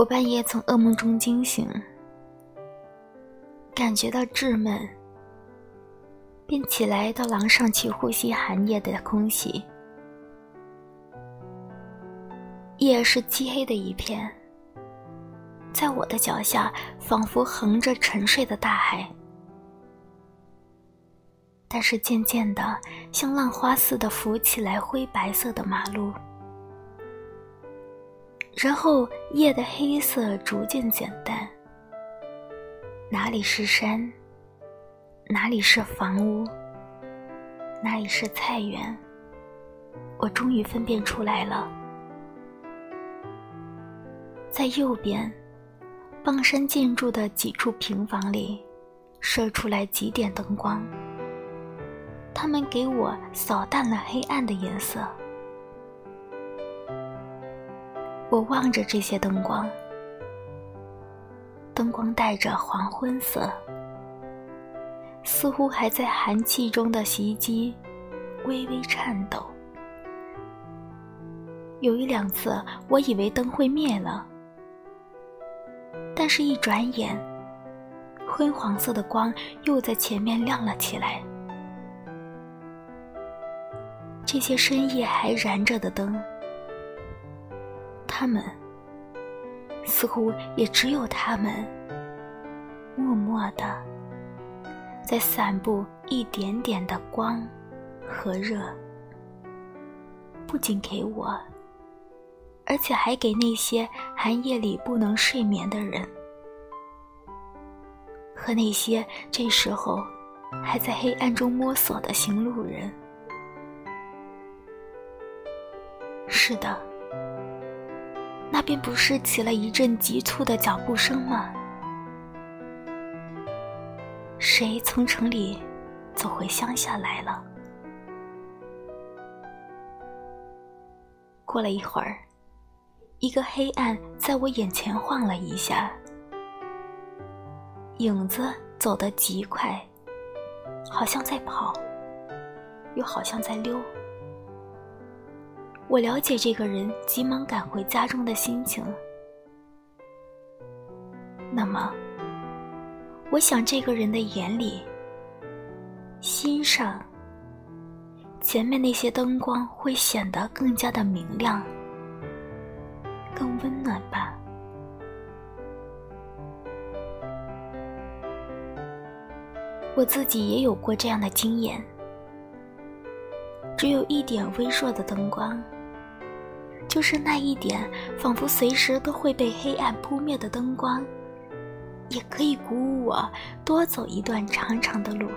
我半夜从噩梦中惊醒，感觉到稚闷，便起来到廊上去呼吸寒夜的空气。夜是漆黑的一片，在我的脚下仿佛横着沉睡的大海，但是渐渐的像浪花似的浮起来灰白色的马路。然后夜的黑色逐渐减淡，哪里是山，哪里是房屋，哪里是菜园，我终于分辨出来了。在右边，傍山建筑的几处平房里，射出来几点灯光，它们给我扫淡了黑暗的颜色。我望着这些灯光，灯光带着黄昏色，似乎还在寒气中的袭击，微微颤抖。有一两次，我以为灯会灭了，但是一转眼，昏黄色的光又在前面亮了起来。这些深夜还燃着的灯。他们似乎也只有他们，默默的在散布一点点的光和热，不仅给我，而且还给那些寒夜里不能睡眠的人，和那些这时候还在黑暗中摸索的行路人。是的。那便不是起了一阵急促的脚步声吗？谁从城里走回乡下来了？过了一会儿，一个黑暗在我眼前晃了一下，影子走得极快，好像在跑，又好像在溜。我了解这个人急忙赶回家中的心情。那么，我想这个人的眼里、心上，前面那些灯光会显得更加的明亮、更温暖吧。我自己也有过这样的经验，只有一点微弱的灯光。就是那一点，仿佛随时都会被黑暗扑灭的灯光，也可以鼓舞我多走一段长长的路。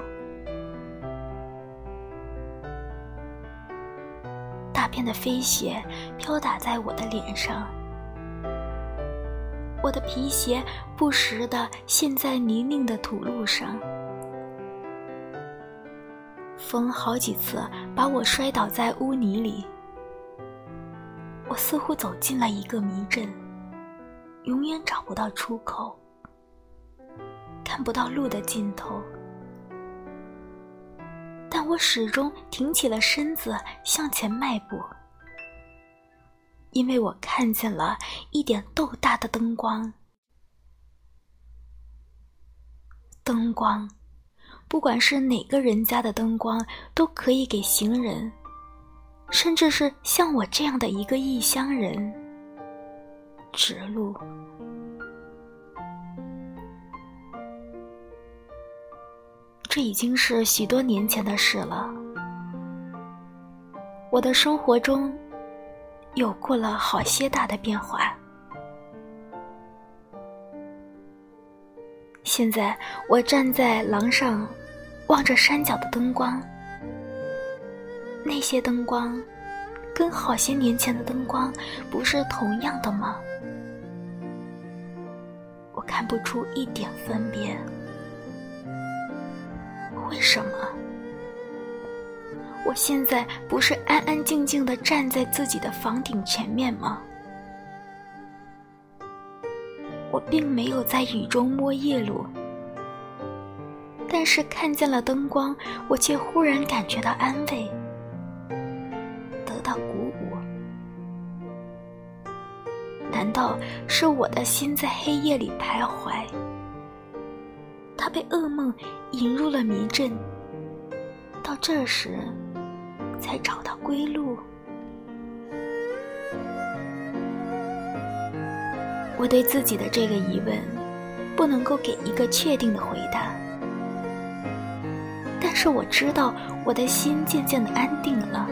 大片的飞雪飘打在我的脸上，我的皮鞋不时地陷在泥泞的土路上，风好几次把我摔倒在污泥里。我似乎走进了一个迷阵，永远找不到出口，看不到路的尽头。但我始终挺起了身子向前迈步，因为我看见了一点豆大的灯光。灯光，不管是哪个人家的灯光，都可以给行人。甚至是像我这样的一个异乡人，指路。这已经是许多年前的事了。我的生活中有过了好些大的变化。现在我站在廊上，望着山脚的灯光。那些灯光，跟好些年前的灯光不是同样的吗？我看不出一点分别。为什么？我现在不是安安静静的站在自己的房顶前面吗？我并没有在雨中摸夜路，但是看见了灯光，我却忽然感觉到安慰。的鼓舞难道是我的心在黑夜里徘徊？他被噩梦引入了迷阵，到这时才找到归路。我对自己的这个疑问，不能够给一个确定的回答。但是我知道，我的心渐渐的安定了，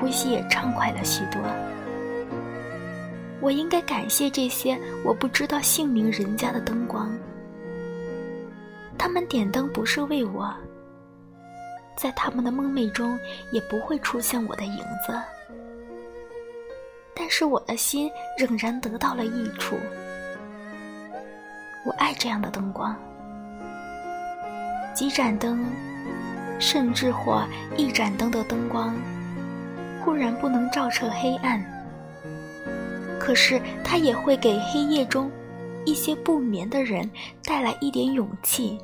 呼吸也畅快了许多。我应该感谢这些我不知道姓名人家的灯光，他们点灯不是为我，在他们的梦寐中也不会出现我的影子。但是我的心仍然得到了益处。我爱这样的灯光，几盏灯，甚至或一盏灯的灯光，固然不能照彻黑暗，可是它也会给黑夜中一些不眠的人带来一点勇气，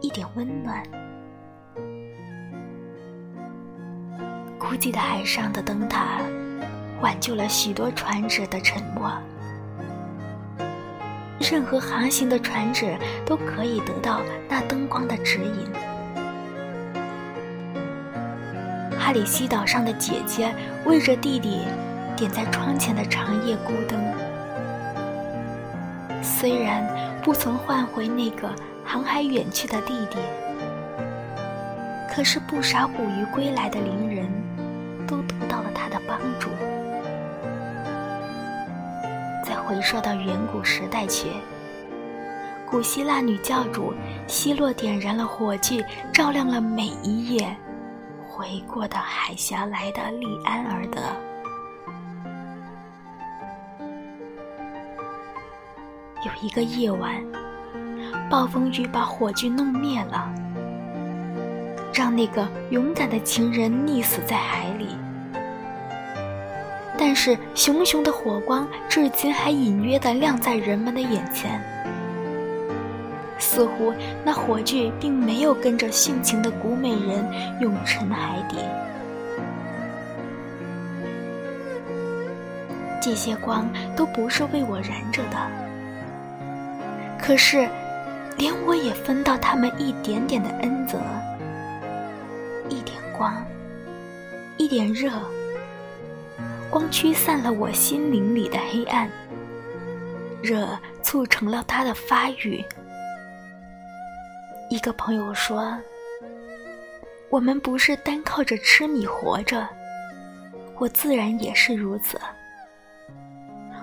一点温暖。孤寂的海上的灯塔。挽救了许多船只的沉没。任何航行的船只都可以得到那灯光的指引。哈里西岛上的姐姐为着弟弟点在窗前的长夜孤灯，虽然不曾换回那个航海远去的弟弟，可是不少捕鱼归来的邻人都得到了他的帮助。再回溯到远古时代去，古希腊女教主希洛点燃了火炬，照亮了每一夜回过的海峡来的利安尔德。有一个夜晚，暴风雨把火炬弄灭了，让那个勇敢的情人溺死在海里。但是，熊熊的火光至今还隐约地亮在人们的眼前，似乎那火炬并没有跟着殉情的古美人永沉海底。这些光都不是为我燃着的，可是，连我也分到他们一点点的恩泽，一点光，一点热。光驱散了我心灵里的黑暗，热促成了它的发育。一个朋友说：“我们不是单靠着吃米活着，我自然也是如此。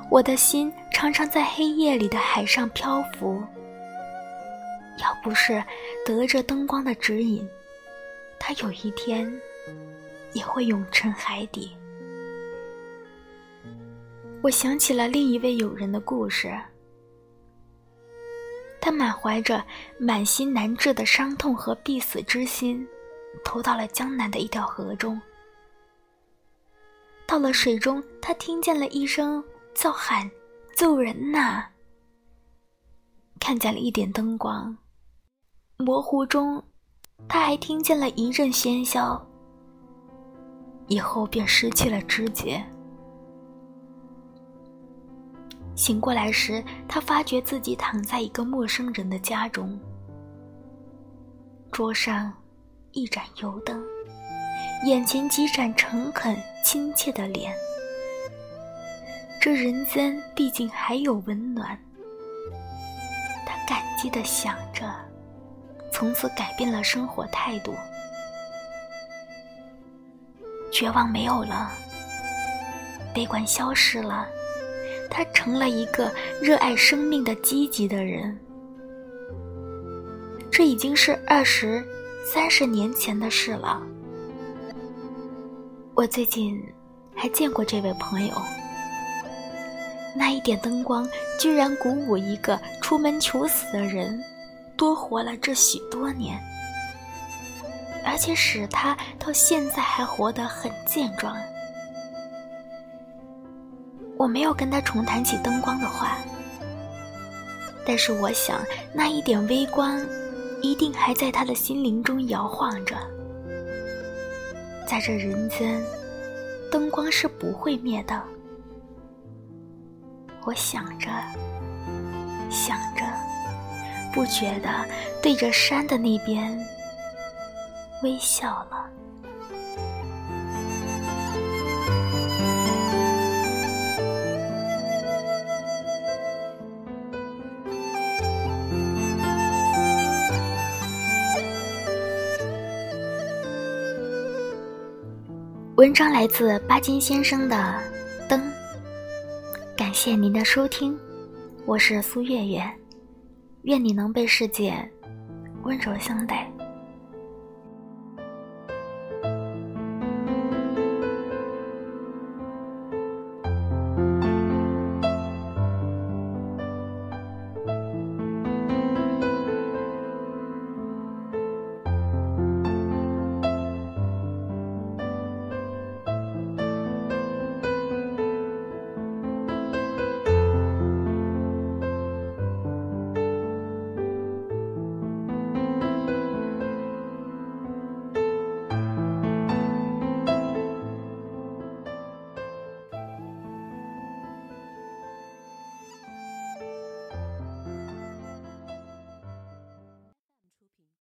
我的心常常在黑夜里的海上漂浮，要不是得着灯光的指引，它有一天也会永沉海底。”我想起了另一位友人的故事。他满怀着满心难治的伤痛和必死之心，投到了江南的一条河中。到了水中，他听见了一声叫喊：“救人呐！”看见了一点灯光，模糊中，他还听见了一阵喧嚣。以后便失去了知觉。醒过来时，他发觉自己躺在一个陌生人的家中，桌上一盏油灯，眼前几盏诚恳亲切的脸。这人间毕竟还有温暖。他感激地想着，从此改变了生活态度，绝望没有了，悲观消失了。他成了一个热爱生命的积极的人。这已经是二十三十年前的事了。我最近还见过这位朋友，那一点灯光居然鼓舞一个出门求死的人，多活了这许多年，而且使他到现在还活得很健壮。我没有跟他重谈起灯光的话，但是我想那一点微光，一定还在他的心灵中摇晃着。在这人间，灯光是不会灭的，我想着，想着，不觉得对着山的那边微笑了。文章来自巴金先生的《灯》，感谢您的收听，我是苏月月，愿你能被世界温柔相待。